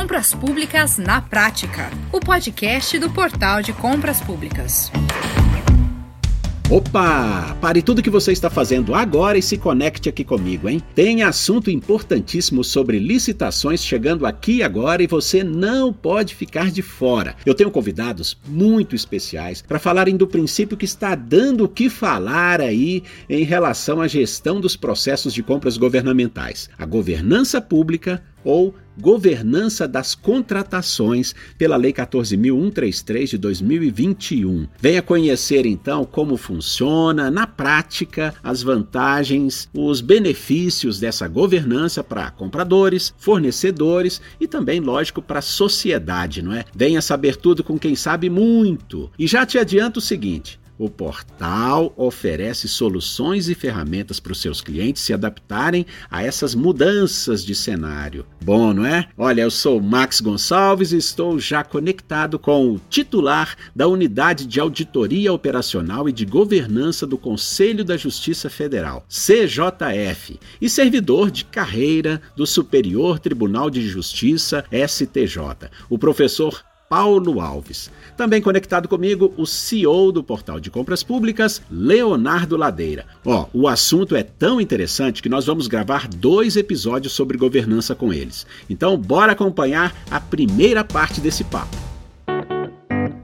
Compras Públicas na Prática, o podcast do Portal de Compras Públicas. Opa! Pare tudo que você está fazendo agora e se conecte aqui comigo, hein? Tem assunto importantíssimo sobre licitações chegando aqui agora e você não pode ficar de fora. Eu tenho convidados muito especiais para falarem do princípio que está dando o que falar aí em relação à gestão dos processos de compras governamentais, a governança pública ou Governança das Contratações pela Lei 14.133 de 2021. Venha conhecer então como funciona na prática as vantagens, os benefícios dessa governança para compradores, fornecedores e também, lógico, para a sociedade, não é? Venha saber tudo com quem sabe muito. E já te adianto o seguinte: o portal oferece soluções e ferramentas para os seus clientes se adaptarem a essas mudanças de cenário. Bom, não é? Olha, eu sou Max Gonçalves e estou já conectado com o titular da Unidade de Auditoria Operacional e de Governança do Conselho da Justiça Federal, CJF, e servidor de carreira do Superior Tribunal de Justiça, STJ, o professor Paulo Alves. Também conectado comigo, o CEO do Portal de Compras Públicas, Leonardo Ladeira. Ó, o assunto é tão interessante que nós vamos gravar dois episódios sobre governança com eles. Então, bora acompanhar a primeira parte desse papo.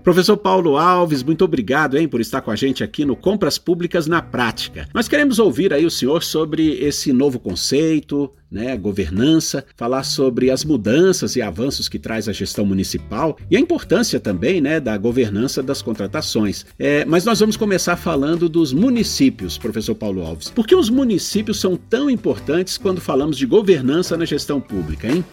Professor Paulo Alves, muito obrigado hein, por estar com a gente aqui no Compras Públicas na Prática. Nós queremos ouvir aí o senhor sobre esse novo conceito, né, governança, falar sobre as mudanças e avanços que traz a gestão municipal e a importância também né, da governança das contratações. É, mas nós vamos começar falando dos municípios, professor Paulo Alves. Por que os municípios são tão importantes quando falamos de governança na gestão pública, hein?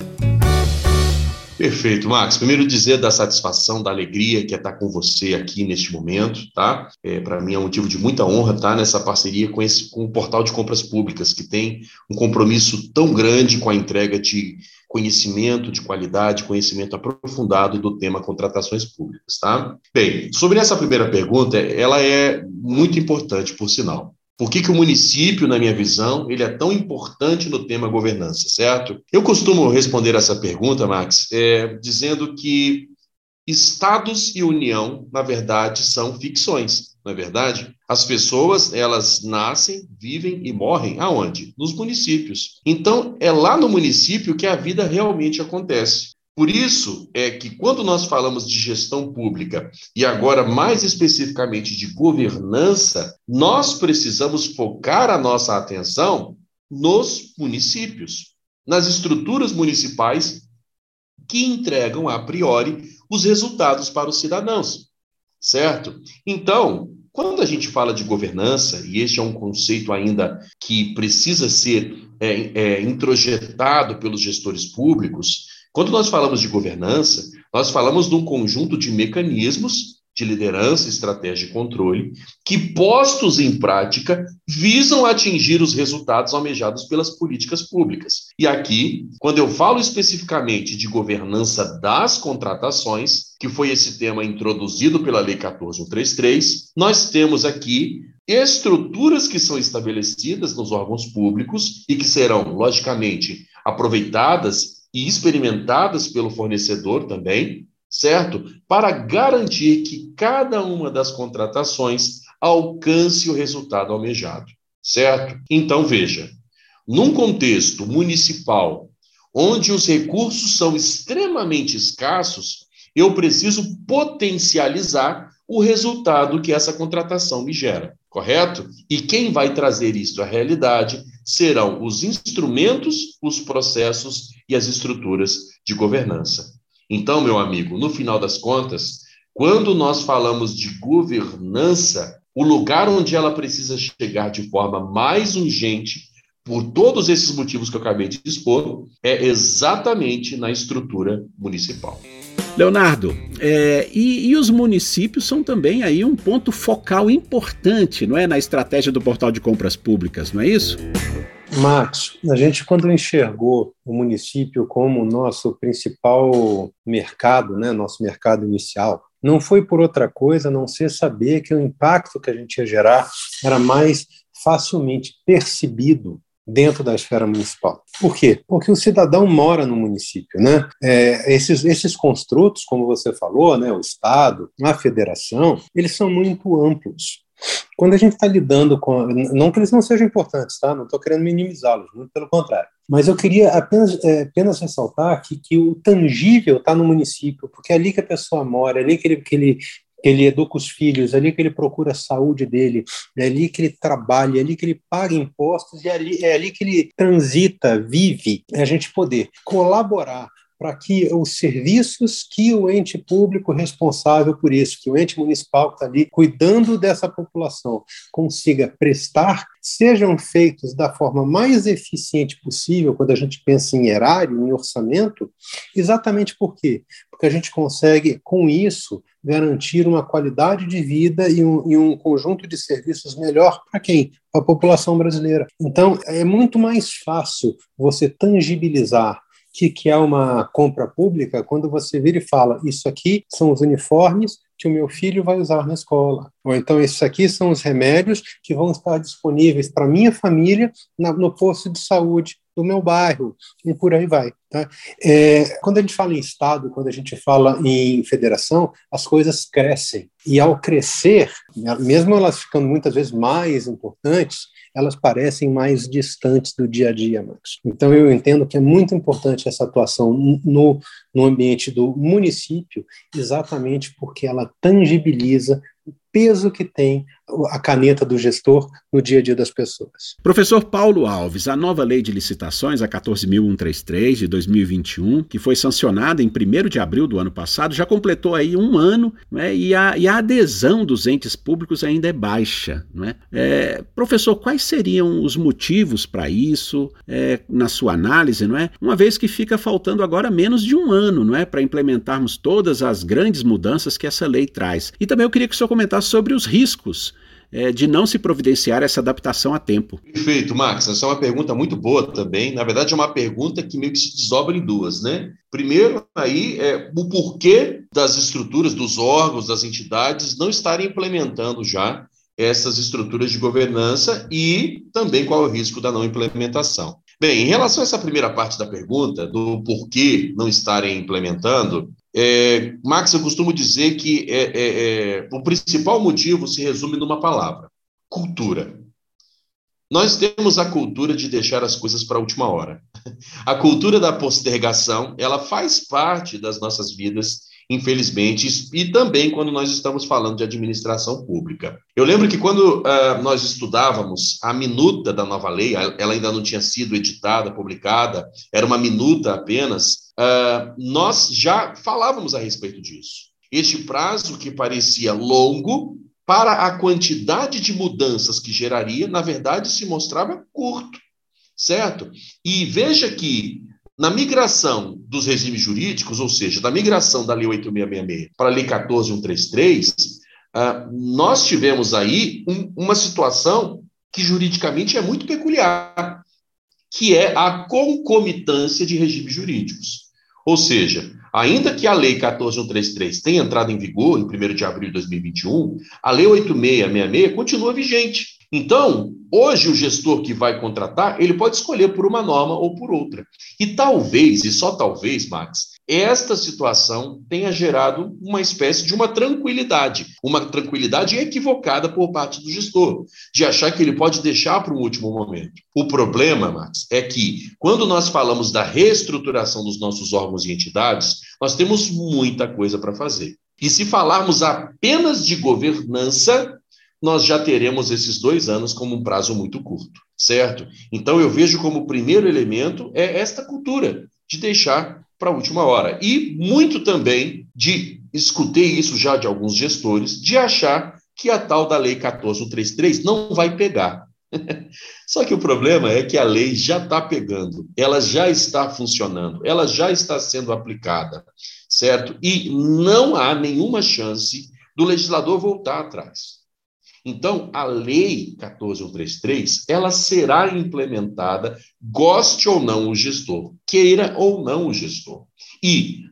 Perfeito, Max. Primeiro dizer da satisfação, da alegria que é estar com você aqui neste momento, tá? É, Para mim é um motivo de muita honra estar nessa parceria com, esse, com o Portal de Compras Públicas, que tem um compromisso tão grande com a entrega de conhecimento de qualidade, conhecimento aprofundado do tema contratações públicas, tá? Bem, sobre essa primeira pergunta, ela é muito importante, por sinal. Por que, que o município, na minha visão, ele é tão importante no tema governança, certo? Eu costumo responder essa pergunta, Max, é, dizendo que estados e união, na verdade, são ficções, não é verdade? As pessoas, elas nascem, vivem e morrem aonde? Nos municípios. Então, é lá no município que a vida realmente acontece. Por isso é que quando nós falamos de gestão pública e agora mais especificamente de governança, nós precisamos focar a nossa atenção nos municípios, nas estruturas municipais que entregam a priori os resultados para os cidadãos, certo? Então, quando a gente fala de governança, e este é um conceito ainda que precisa ser é, é, introjetado pelos gestores públicos, quando nós falamos de governança, nós falamos de um conjunto de mecanismos de liderança, estratégia e controle que, postos em prática, visam atingir os resultados almejados pelas políticas públicas. E aqui, quando eu falo especificamente de governança das contratações, que foi esse tema introduzido pela Lei 14133, nós temos aqui estruturas que são estabelecidas nos órgãos públicos e que serão, logicamente, aproveitadas e experimentadas pelo fornecedor também, certo? Para garantir que cada uma das contratações alcance o resultado almejado, certo? Então, veja, num contexto municipal onde os recursos são extremamente escassos, eu preciso potencializar o resultado que essa contratação me gera, correto? E quem vai trazer isso à realidade serão os instrumentos, os processos e as estruturas de governança. Então, meu amigo, no final das contas, quando nós falamos de governança, o lugar onde ela precisa chegar de forma mais urgente, por todos esses motivos que eu acabei de expor, é exatamente na estrutura municipal. Leonardo, é, e, e, os municípios são também aí um ponto focal importante, não é, na estratégia do portal de compras públicas, não é isso? Marcos, a gente quando enxergou o município como nosso principal mercado, né, nosso mercado inicial, não foi por outra coisa a não ser saber que o impacto que a gente ia gerar era mais facilmente percebido dentro da esfera municipal. Por quê? Porque o cidadão mora no município, né? É, esses, esses construtos, como você falou, né, o Estado, a federação, eles são muito amplos. Quando a gente está lidando com. Não que eles não sejam importantes, tá? Não estou querendo minimizá-los, muito pelo contrário. Mas eu queria apenas, é, apenas ressaltar que, que o tangível está no município, porque é ali que a pessoa mora, é ali que ele, que ele que ele educa os filhos, é ali que ele procura a saúde dele, é ali que ele trabalha, é ali que ele paga impostos e é ali, é ali que ele transita, vive. É a gente poder colaborar para que os serviços que o ente público responsável por isso, que o ente municipal que está ali cuidando dessa população, consiga prestar, sejam feitos da forma mais eficiente possível quando a gente pensa em erário, em orçamento, exatamente por quê? Porque a gente consegue, com isso, garantir uma qualidade de vida e um, e um conjunto de serviços melhor para quem? Para a população brasileira. Então, é muito mais fácil você tangibilizar que, que é uma compra pública quando você vira e fala: Isso aqui são os uniformes que o meu filho vai usar na escola. Ou então, esses aqui são os remédios que vão estar disponíveis para minha família na, no posto de saúde do meu bairro, e por aí vai. Tá? É, quando a gente fala em Estado, quando a gente fala em federação, as coisas crescem. E ao crescer, mesmo elas ficando muitas vezes mais importantes, elas parecem mais distantes do dia a dia, Max. Então, eu entendo que é muito importante essa atuação no, no ambiente do município, exatamente porque ela tangibiliza o peso que tem a caneta do gestor no dia a dia das pessoas. Professor Paulo Alves, a nova lei de licitações, a 14.133 de 2021, que foi sancionada em 1 de abril do ano passado, já completou aí um ano né, e, a, e a adesão dos entes públicos ainda é baixa. Né? É, professor, quais seriam os motivos para isso, é, na sua análise, não é? uma vez que fica faltando agora menos de um ano não é, para implementarmos todas as grandes mudanças que essa lei traz? E também eu queria que o senhor comentasse sobre os riscos é, de não se providenciar essa adaptação a tempo. Perfeito, Max. Essa é uma pergunta muito boa também. Na verdade, é uma pergunta que meio que se desdobra em duas, né? Primeiro, aí, é o porquê das estruturas, dos órgãos, das entidades não estarem implementando já essas estruturas de governança e também qual é o risco da não implementação. Bem, em relação a essa primeira parte da pergunta, do porquê não estarem implementando, é, Max, eu costumo dizer que é, é, é, o principal motivo se resume numa palavra: cultura. Nós temos a cultura de deixar as coisas para a última hora. A cultura da postergação, ela faz parte das nossas vidas infelizmente, e também quando nós estamos falando de administração pública. Eu lembro que quando uh, nós estudávamos a minuta da nova lei, ela ainda não tinha sido editada, publicada, era uma minuta apenas, uh, nós já falávamos a respeito disso. Este prazo que parecia longo, para a quantidade de mudanças que geraria, na verdade, se mostrava curto, certo? E veja que na migração dos regimes jurídicos, ou seja, da migração da Lei 8666 para a Lei 14133, ah, nós tivemos aí uma situação que juridicamente é muito peculiar, que é a concomitância de regimes jurídicos. Ou seja, ainda que a Lei 14133 tenha entrado em vigor em 1 de abril de 2021, a Lei 8666 continua vigente. Então, hoje o gestor que vai contratar, ele pode escolher por uma norma ou por outra. E talvez, e só talvez, Max, esta situação tenha gerado uma espécie de uma tranquilidade, uma tranquilidade equivocada por parte do gestor, de achar que ele pode deixar para um último momento. O problema, Max, é que quando nós falamos da reestruturação dos nossos órgãos e entidades, nós temos muita coisa para fazer. E se falarmos apenas de governança, nós já teremos esses dois anos como um prazo muito curto, certo? Então, eu vejo como o primeiro elemento é esta cultura de deixar para a última hora. E muito também de, escutei isso já de alguns gestores, de achar que a tal da Lei 14133 não vai pegar. Só que o problema é que a lei já está pegando, ela já está funcionando, ela já está sendo aplicada, certo? E não há nenhuma chance do legislador voltar atrás. Então, a lei 14133, ela será implementada, goste ou não o gestor, queira ou não o gestor. E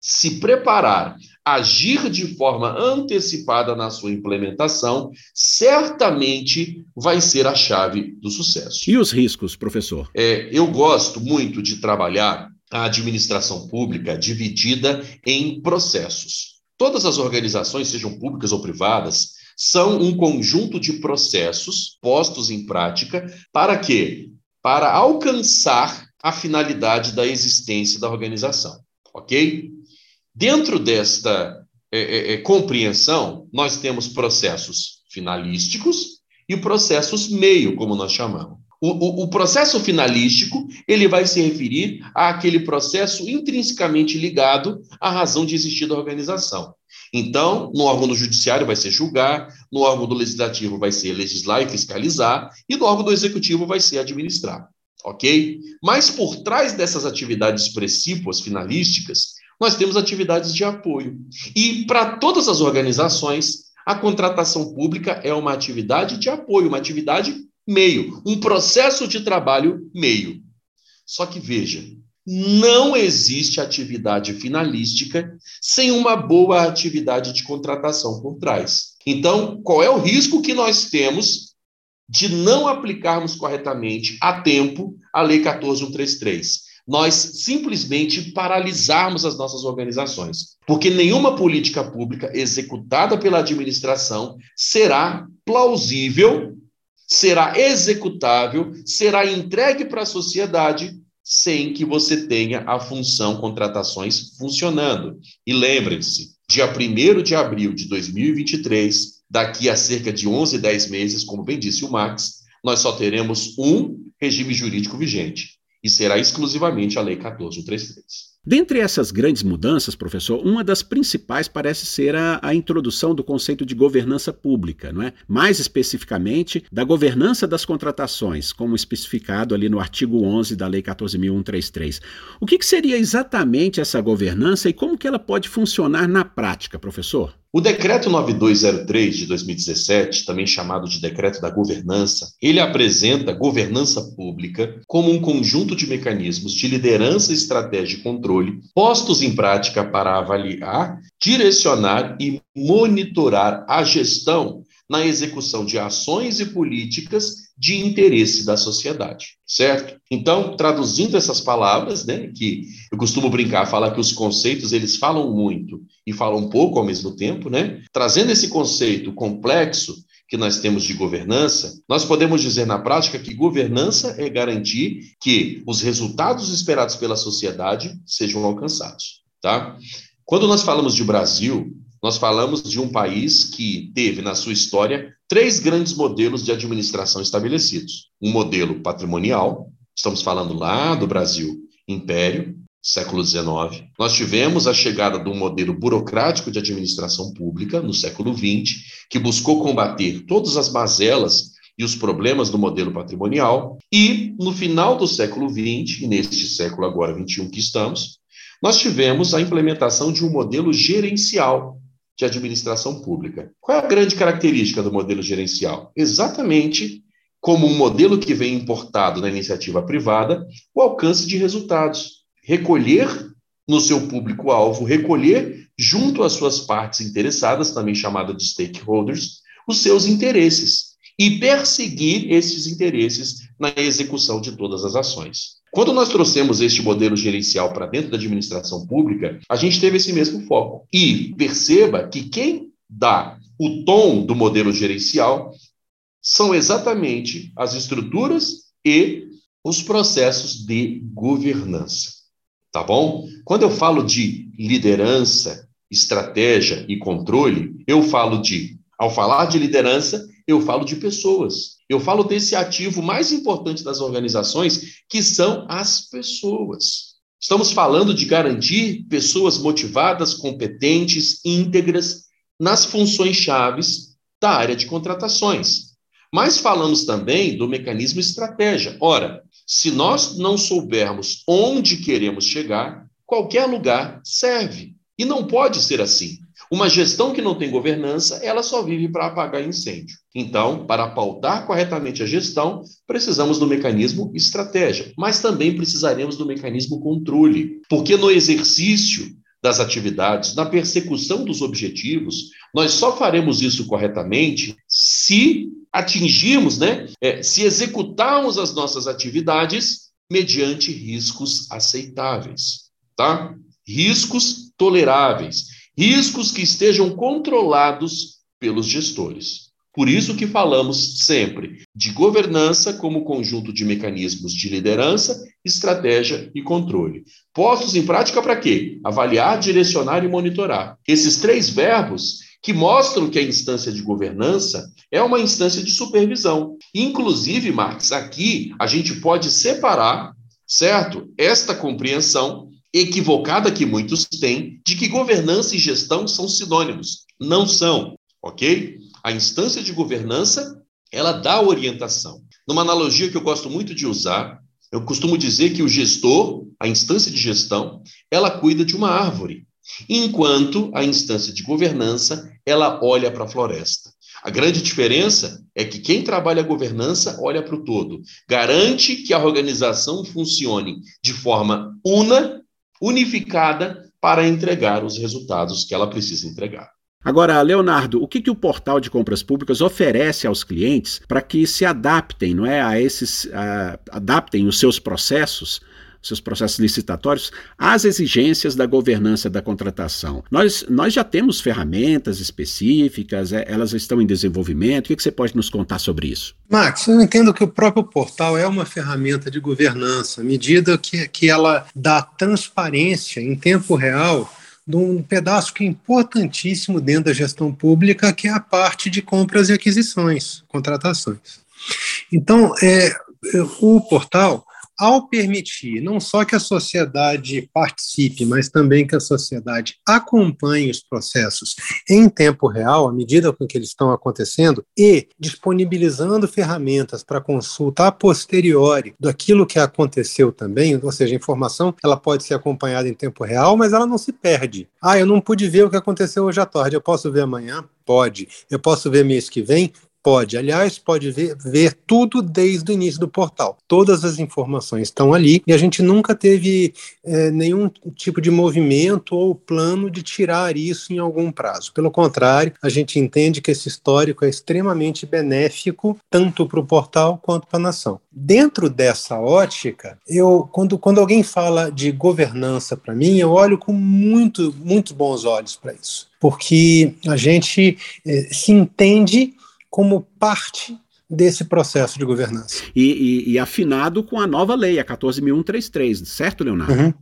se preparar agir de forma antecipada na sua implementação, certamente vai ser a chave do sucesso. E os riscos, professor? É, eu gosto muito de trabalhar a administração pública dividida em processos. Todas as organizações, sejam públicas ou privadas, são um conjunto de processos postos em prática para quê? Para alcançar a finalidade da existência da organização, ok? Dentro desta é, é, é, compreensão, nós temos processos finalísticos e processos meio, como nós chamamos. O, o, o, processo finalístico ele vai se referir àquele processo intrinsecamente ligado à razão de existir da organização. Então, no órgão do judiciário vai ser julgar, no órgão do legislativo vai ser legislar e fiscalizar, e no órgão do executivo vai ser administrar. Ok? Mas por trás dessas atividades precípuas finalísticas, nós temos atividades de apoio. E para todas as organizações, a contratação pública é uma atividade de apoio, uma atividade meio, um processo de trabalho meio. Só que veja, não existe atividade finalística sem uma boa atividade de contratação por trás. Então, qual é o risco que nós temos de não aplicarmos corretamente a tempo a Lei 14133? nós simplesmente paralisarmos as nossas organizações. Porque nenhuma política pública executada pela administração será plausível, será executável, será entregue para a sociedade sem que você tenha a função contratações funcionando. E lembrem-se, dia 1 de abril de 2023, daqui a cerca de 11, 10 meses, como bem disse o Max, nós só teremos um regime jurídico vigente e será exclusivamente a Lei 14133. Dentre essas grandes mudanças, professor, uma das principais parece ser a, a, introdução do conceito de governança pública, não é? Mais especificamente, da governança das contratações, como especificado ali no artigo 11 da Lei 14.133. O que, que seria exatamente essa governança e como que ela pode funcionar na prática, professor? O decreto 9203 de 2017, também chamado de decreto da governança, ele apresenta governança pública como um conjunto de mecanismos de liderança, estratégia e controle postos em prática para avaliar, direcionar e monitorar a gestão na execução de ações e políticas de interesse da sociedade, certo? Então, traduzindo essas palavras, né, que eu costumo brincar, falar que os conceitos eles falam muito e falam pouco ao mesmo tempo, né? Trazendo esse conceito complexo que nós temos de governança, nós podemos dizer na prática que governança é garantir que os resultados esperados pela sociedade sejam alcançados, tá? Quando nós falamos de Brasil, nós falamos de um país que teve na sua história três grandes modelos de administração estabelecidos. Um modelo patrimonial, estamos falando lá do Brasil, Império, século XIX. Nós tivemos a chegada de um modelo burocrático de administração pública no século XX, que buscou combater todas as mazelas e os problemas do modelo patrimonial. E no final do século XX, e neste século agora 21 que estamos, nós tivemos a implementação de um modelo gerencial, de administração pública. Qual é a grande característica do modelo gerencial? Exatamente como um modelo que vem importado na iniciativa privada, o alcance de resultados. Recolher no seu público-alvo, recolher junto às suas partes interessadas, também chamada de stakeholders, os seus interesses e perseguir esses interesses na execução de todas as ações. Quando nós trouxemos este modelo gerencial para dentro da administração pública, a gente teve esse mesmo foco. E perceba que quem dá o tom do modelo gerencial são exatamente as estruturas e os processos de governança. Tá bom? Quando eu falo de liderança, estratégia e controle, eu falo de, ao falar de liderança, eu falo de pessoas. Eu falo desse ativo mais importante das organizações, que são as pessoas. Estamos falando de garantir pessoas motivadas, competentes, íntegras nas funções chaves da área de contratações. Mas falamos também do mecanismo estratégia. Ora, se nós não soubermos onde queremos chegar, qualquer lugar serve. E não pode ser assim. Uma gestão que não tem governança, ela só vive para apagar incêndio. Então, para pautar corretamente a gestão, precisamos do mecanismo estratégia, mas também precisaremos do mecanismo controle, porque no exercício das atividades, na persecução dos objetivos, nós só faremos isso corretamente se atingirmos, né, é, se executarmos as nossas atividades mediante riscos aceitáveis, tá? Riscos toleráveis, riscos que estejam controlados pelos gestores. Por isso que falamos sempre de governança como conjunto de mecanismos de liderança, estratégia e controle. Postos em prática para quê? Avaliar, direcionar e monitorar. Esses três verbos que mostram que a instância de governança é uma instância de supervisão. Inclusive, Marx, aqui a gente pode separar, certo? Esta compreensão equivocada que muitos têm de que governança e gestão são sinônimos. Não são, ok? A instância de governança, ela dá orientação. Numa analogia que eu gosto muito de usar, eu costumo dizer que o gestor, a instância de gestão, ela cuida de uma árvore, enquanto a instância de governança, ela olha para a floresta. A grande diferença é que quem trabalha a governança olha para o todo, garante que a organização funcione de forma una, unificada, para entregar os resultados que ela precisa entregar. Agora, Leonardo, o que, que o portal de compras públicas oferece aos clientes para que se adaptem, não é, a esses, adaptem os seus processos, seus processos licitatórios às exigências da governança da contratação. Nós, nós já temos ferramentas específicas, é, elas estão em desenvolvimento. O que, que você pode nos contar sobre isso? Max, eu entendo que o próprio portal é uma ferramenta de governança, à medida que, que ela dá transparência em tempo real de um pedaço que é importantíssimo dentro da gestão pública, que é a parte de compras e aquisições, contratações. Então, é, o portal ao permitir não só que a sociedade participe, mas também que a sociedade acompanhe os processos em tempo real, à medida com que eles estão acontecendo, e disponibilizando ferramentas para consulta a posteriori daquilo que aconteceu também, ou seja, a informação ela pode ser acompanhada em tempo real, mas ela não se perde. Ah, eu não pude ver o que aconteceu hoje à tarde, eu posso ver amanhã? Pode. Eu posso ver mês que vem? Pode, aliás, pode ver, ver tudo desde o início do portal. Todas as informações estão ali e a gente nunca teve é, nenhum tipo de movimento ou plano de tirar isso em algum prazo. Pelo contrário, a gente entende que esse histórico é extremamente benéfico tanto para o portal quanto para a nação. Dentro dessa ótica, eu quando, quando alguém fala de governança para mim, eu olho com muito, muito bons olhos para isso, porque a gente é, se entende como parte desse processo de governança. E, e, e, afinado com a nova lei, a 14.133, certo, Leonardo? Uhum.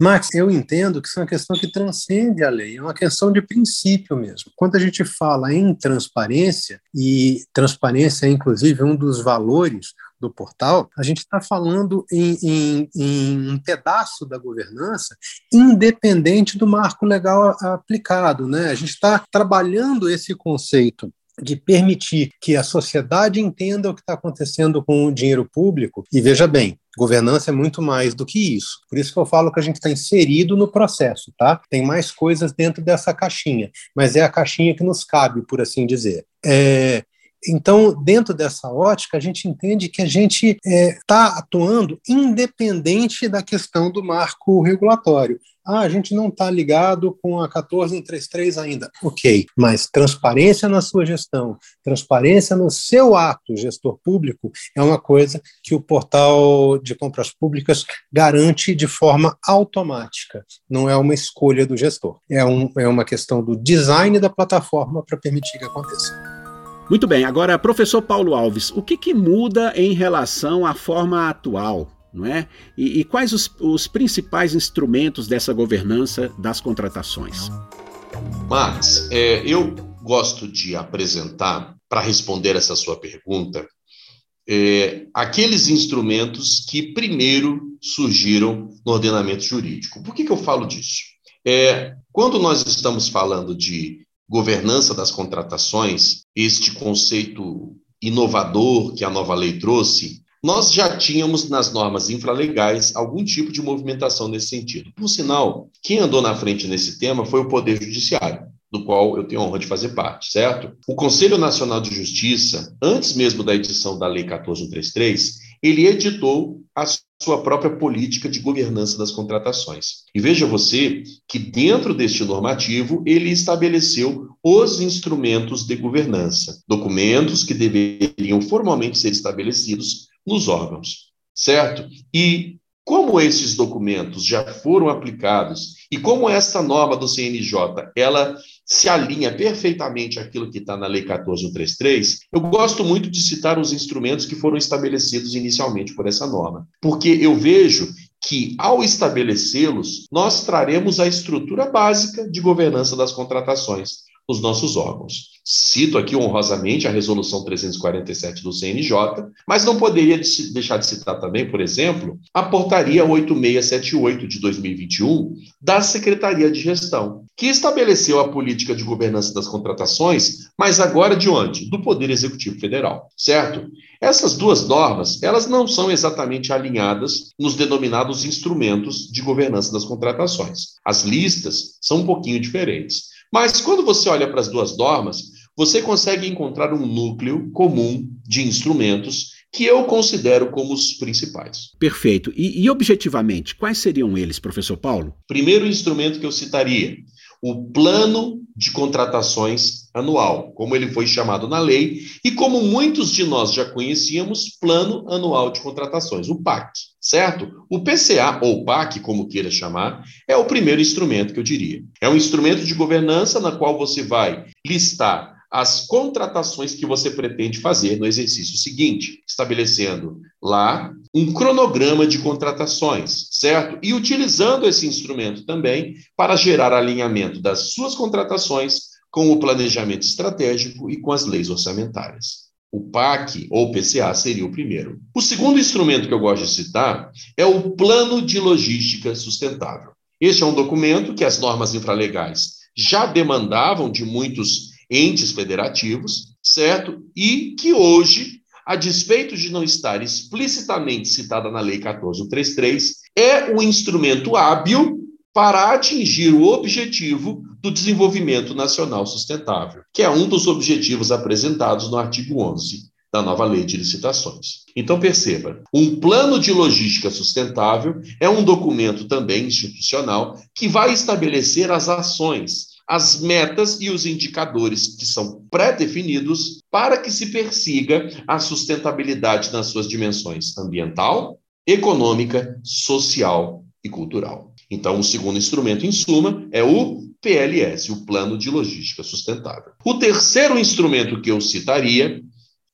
Max, eu entendo que isso é uma questão que transcende a lei, é uma questão de princípio mesmo. Quando a gente fala em transparência, e transparência é inclusive um dos valores do portal, a gente está falando em, em, em, um pedaço da governança independente do marco legal aplicado. Né? A gente está trabalhando esse conceito de permitir que a sociedade entenda o que está acontecendo com o dinheiro público. E veja bem, governança é muito mais do que isso. Por isso que eu falo que a gente está inserido no processo, tá? Tem mais coisas dentro dessa caixinha, mas é a caixinha que nos cabe, por assim dizer. É, então, dentro dessa ótica, a gente entende que a gente está é, tá atuando independente da questão do marco regulatório. Ah, a gente não está ligado com a 14133 ainda. Ok, mas transparência na sua gestão, transparência no seu ato gestor público é uma coisa que o portal de compras públicas garante de forma automática. Não é uma escolha do gestor. É, um, é uma questão do design da plataforma para permitir que aconteça. Muito bem, agora, professor Paulo Alves, o que, que muda em relação à forma atual? Não é? E, e quais os, os principais instrumentos dessa governança das contratações? Max, é, eu gosto de apresentar, para responder essa sua pergunta, é, aqueles instrumentos que primeiro surgiram no ordenamento jurídico. Por que, que eu falo disso? É, quando nós estamos falando de governança das contratações, este conceito inovador que a nova lei trouxe, nós já tínhamos nas normas infralegais algum tipo de movimentação nesse sentido. Por sinal, quem andou na frente nesse tema foi o Poder Judiciário, do qual eu tenho a honra de fazer parte, certo? O Conselho Nacional de Justiça, antes mesmo da edição da Lei 14133, ele editou as sua própria política de governança das contratações. E veja você que dentro deste normativo ele estabeleceu os instrumentos de governança, documentos que deveriam formalmente ser estabelecidos nos órgãos, certo? E como esses documentos já foram aplicados e como essa norma do CNJ ela se alinha perfeitamente àquilo que está na Lei 14133, eu gosto muito de citar os instrumentos que foram estabelecidos inicialmente por essa norma, porque eu vejo que, ao estabelecê-los, nós traremos a estrutura básica de governança das contratações nos nossos órgãos. Cito aqui honrosamente a Resolução 347 do CNJ, mas não poderia deixar de citar também, por exemplo, a Portaria 8678 de 2021 da Secretaria de Gestão, que estabeleceu a política de governança das contratações, mas agora de onde? Do Poder Executivo Federal, certo? Essas duas normas, elas não são exatamente alinhadas nos denominados instrumentos de governança das contratações. As listas são um pouquinho diferentes. Mas quando você olha para as duas normas, você consegue encontrar um núcleo comum de instrumentos que eu considero como os principais. Perfeito. E, e, objetivamente, quais seriam eles, professor Paulo? Primeiro instrumento que eu citaria, o plano de contratações anual, como ele foi chamado na lei, e como muitos de nós já conhecíamos, Plano Anual de Contratações, o PAC, certo? O PCA, ou PAC, como queira chamar, é o primeiro instrumento que eu diria. É um instrumento de governança na qual você vai listar as contratações que você pretende fazer no exercício seguinte, estabelecendo lá um cronograma de contratações, certo? E utilizando esse instrumento também para gerar alinhamento das suas contratações com o planejamento estratégico e com as leis orçamentárias. O PAC ou PCA seria o primeiro. O segundo instrumento que eu gosto de citar é o Plano de Logística Sustentável. Este é um documento que as normas infralegais já demandavam de muitos entes federativos, certo? E que hoje, a despeito de não estar explicitamente citada na Lei 1433, é um instrumento hábil para atingir o objetivo do desenvolvimento nacional sustentável, que é um dos objetivos apresentados no artigo 11 da nova lei de licitações. Então perceba, um plano de logística sustentável é um documento também institucional que vai estabelecer as ações as metas e os indicadores que são pré-definidos para que se persiga a sustentabilidade nas suas dimensões ambiental, econômica, social e cultural. Então, o segundo instrumento, em suma, é o PLS, o Plano de Logística Sustentável. O terceiro instrumento que eu citaria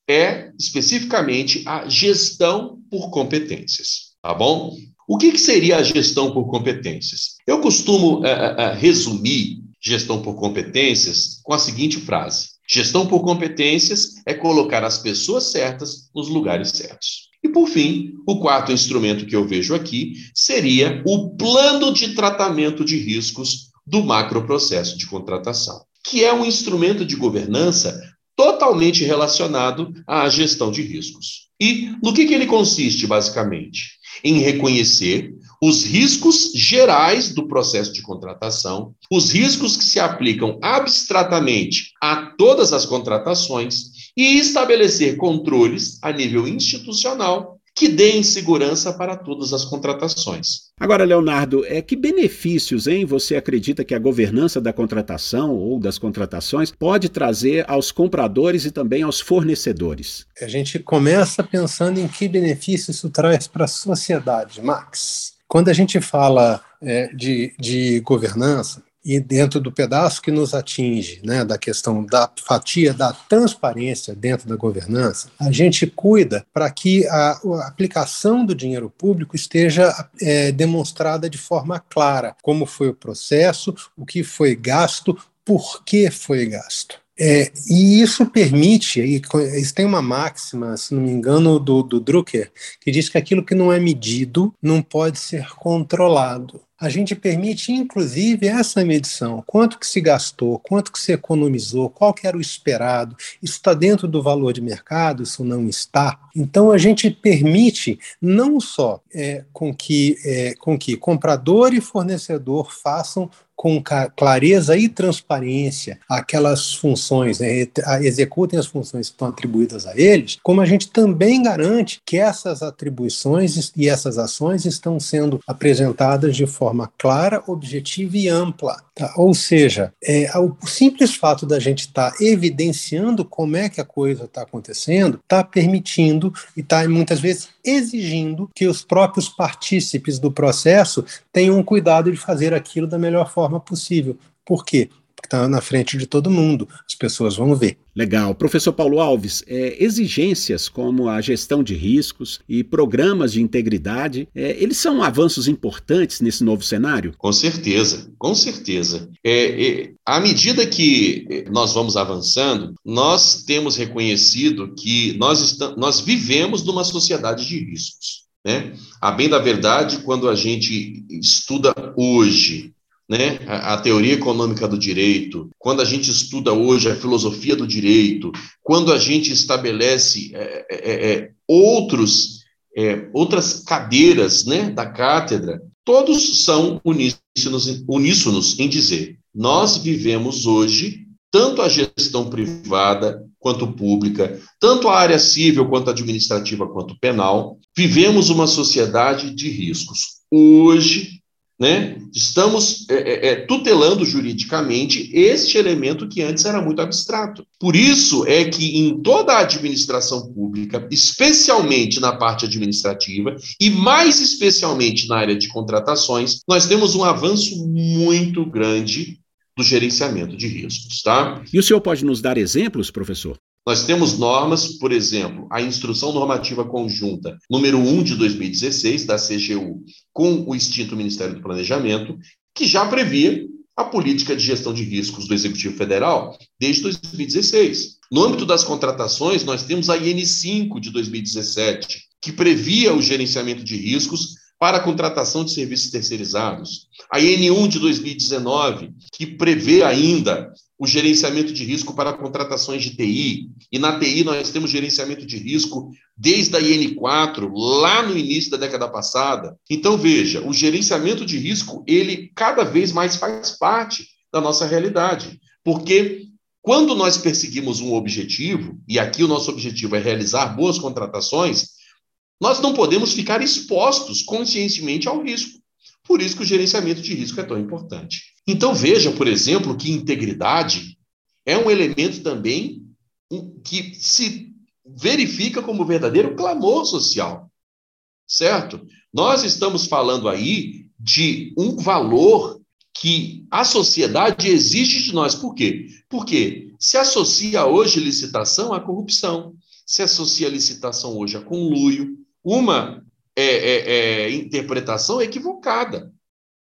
é especificamente a gestão por competências, tá bom? O que, que seria a gestão por competências? Eu costumo uh, uh, resumir gestão por competências com a seguinte frase: gestão por competências é colocar as pessoas certas nos lugares certos. E por fim, o quarto instrumento que eu vejo aqui seria o plano de tratamento de riscos do macroprocesso de contratação, que é um instrumento de governança totalmente relacionado à gestão de riscos. E no que, que ele consiste, basicamente? Em reconhecer os riscos gerais do processo de contratação, os riscos que se aplicam abstratamente a todas as contratações e estabelecer controles a nível institucional que deem segurança para todas as contratações. Agora, Leonardo, é que benefícios, hein, você acredita que a governança da contratação ou das contratações pode trazer aos compradores e também aos fornecedores? A gente começa pensando em que benefício isso traz para a sociedade, Max. Quando a gente fala é, de, de governança, e dentro do pedaço que nos atinge, né, da questão da fatia da transparência dentro da governança, a gente cuida para que a, a, aplicação do dinheiro público esteja é, demonstrada de forma clara, como foi o processo, o que foi gasto, por que foi gasto. É, e isso permite, e isso tem uma máxima, se não me engano, do, do Drucker, que diz que aquilo que não é medido não pode ser controlado. a gente permite, inclusive, essa medição. Quanto que se gastou, quanto que se economizou, qual que era o esperado, isso está dentro do valor de mercado, isso não está. Então, a gente permite não só é, com, que, é, com que comprador e fornecedor façam com clareza e transparência aquelas funções, né, executem as funções que estão atribuídas a eles, como a gente também garante que essas atribuições e essas ações estão sendo apresentadas de forma clara, objetiva e ampla. Tá? Ou seja, é, o simples fato da gente estar tá evidenciando como é que a coisa está acontecendo está permitindo e está muitas vezes exigindo que os próprios partícipes do processo tenham cuidado de fazer aquilo da melhor forma possível. Por quê? Está na frente de todo mundo, as pessoas vão ver. Legal. Professor Paulo Alves, é, exigências como a gestão de riscos e programas de integridade, é, eles são avanços importantes nesse novo cenário? Com certeza, com certeza. É, é à medida que nós vamos avançando, nós temos reconhecido que nós, estamos, nós vivemos numa sociedade de riscos. Né? A bem da verdade, quando a gente estuda hoje né, a, a, teoria econômica do direito, quando a gente estuda hoje a filosofia do direito, quando a gente estabelece é, é, é, é outros, é, outras cadeiras né, da cátedra, todos são uníssonos, uníssonos em dizer: nós vivemos hoje tanto a gestão privada quanto pública, tanto a área civil quanto administrativa quanto penal, vivemos uma sociedade de riscos. Hoje, né? Estamos é, é, é, tutelando juridicamente este elemento que antes era muito abstrato. Por isso é que em toda a administração pública, especialmente na parte administrativa e mais especialmente na área de contratações, nós temos um avanço muito grande do gerenciamento de riscos, tá? E o senhor pode nos dar exemplos, professor? Nós temos normas, por exemplo, a Instrução Normativa Conjunta número 1 de 2016, da CGU, com o extinto Ministério do Planejamento, que já previa a política de gestão de riscos do Executivo Federal desde 2016. No âmbito das contratações, nós temos a IN5 de 2017, que previa o gerenciamento de riscos para a contratação de serviços terceirizados. A IN1 de 2019, que prevê ainda o gerenciamento de risco para contratações de TI. E na TI nós temos gerenciamento de risco desde a IN4, lá no início da década passada. Então veja, o gerenciamento de risco, ele cada vez mais faz parte da nossa realidade. Porque quando nós perseguimos um objetivo, e aqui o nosso objetivo é realizar boas contratações, nós não podemos ficar expostos conscientemente ao risco. Por isso que o gerenciamento de risco é tão importante. Então veja, por exemplo, que integridade é um elemento também que se verifica como verdadeiro clamor social. Certo? Nós estamos falando aí de um valor que a sociedade exige de nós. Por quê? Porque se associa hoje licitação à corrupção, se associa licitação hoje a conluio, uma é, é, é, interpretação equivocada,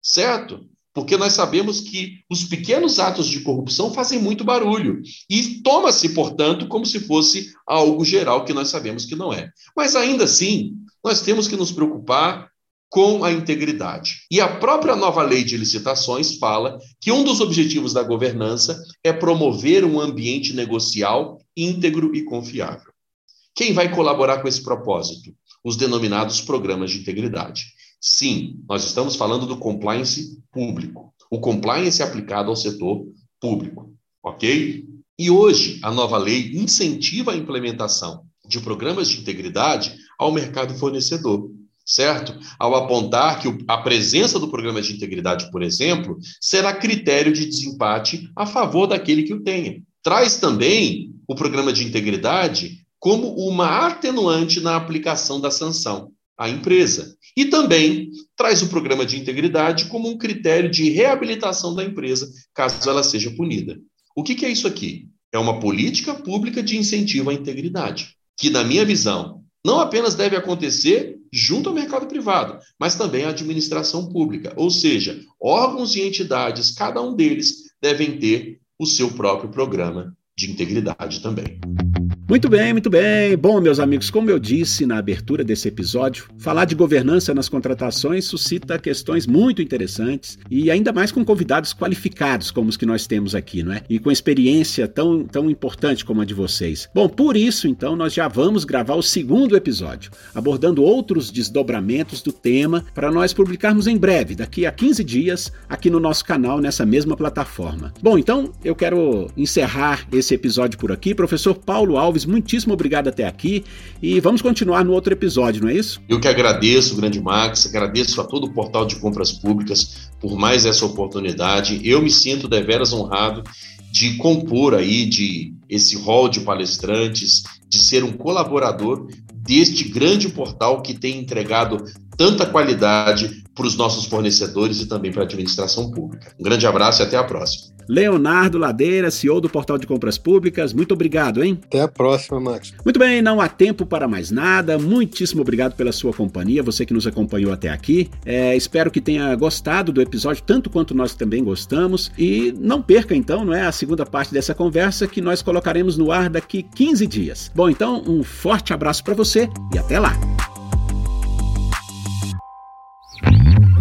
certo? Porque nós sabemos que os pequenos atos de corrupção fazem muito barulho e toma-se, portanto, como se fosse algo geral que nós sabemos que não é. Mas ainda assim, nós temos que nos preocupar com a integridade. E a própria nova lei de licitações fala que um dos objetivos da governança é promover um ambiente negocial íntegro e confiável. Quem vai colaborar com esse propósito? os denominados programas de integridade. Sim, nós estamos falando do compliance público, o compliance aplicado ao setor público, ok? E hoje a nova lei incentiva a implementação de programas de integridade ao mercado fornecedor, certo? Ao apontar que a presença do programa de integridade, por exemplo, será critério de desempate a favor daquele que o tenha. Traz também o programa de integridade como uma atenuante na aplicação da sanção à empresa. E também traz o programa de integridade como um critério de reabilitação da empresa, caso ela seja punida. O que, que é isso aqui? É uma política pública de incentivo à integridade, que, na minha visão, não apenas deve acontecer junto ao mercado privado, mas também à administração pública. Ou seja, órgãos e entidades, cada um deles, devem ter o seu próprio programa de integridade também. Muito bem, muito bem. Bom, meus amigos, como eu disse na abertura desse episódio, falar de governança nas contratações suscita questões muito interessantes e ainda mais com convidados qualificados como os que nós temos aqui, não é? E com experiência tão, tão importante como a de vocês. Bom, por isso, então, nós já vamos gravar o segundo episódio, abordando outros desdobramentos do tema para nós publicarmos em breve, daqui a 15 dias, aqui no nosso canal, nessa mesma plataforma. Bom, então eu quero encerrar esse episódio por aqui. Professor Paulo Alves Alves, muitíssimo obrigado até aqui e vamos continuar no outro episódio, não é isso? Eu que agradeço, grande Max, agradeço a todo o portal de compras públicas por mais essa oportunidade. Eu me sinto deveras honrado de compor aí de esse rol de palestrantes, de ser um colaborador deste grande portal que tem entregado tanta qualidade para os nossos fornecedores e também para a administração pública. Um grande abraço e até a próxima. Leonardo Ladeira, CEO do Portal de Compras Públicas, muito obrigado, hein? Até a próxima, Max. Muito bem, não há tempo para mais nada. Muitíssimo obrigado pela sua companhia, você que nos acompanhou até aqui. É, espero que tenha gostado do episódio, tanto quanto nós também gostamos. E não perca, então, não é a segunda parte dessa conversa que nós colocaremos no ar daqui 15 dias. Bom, então, um forte abraço para você e até lá.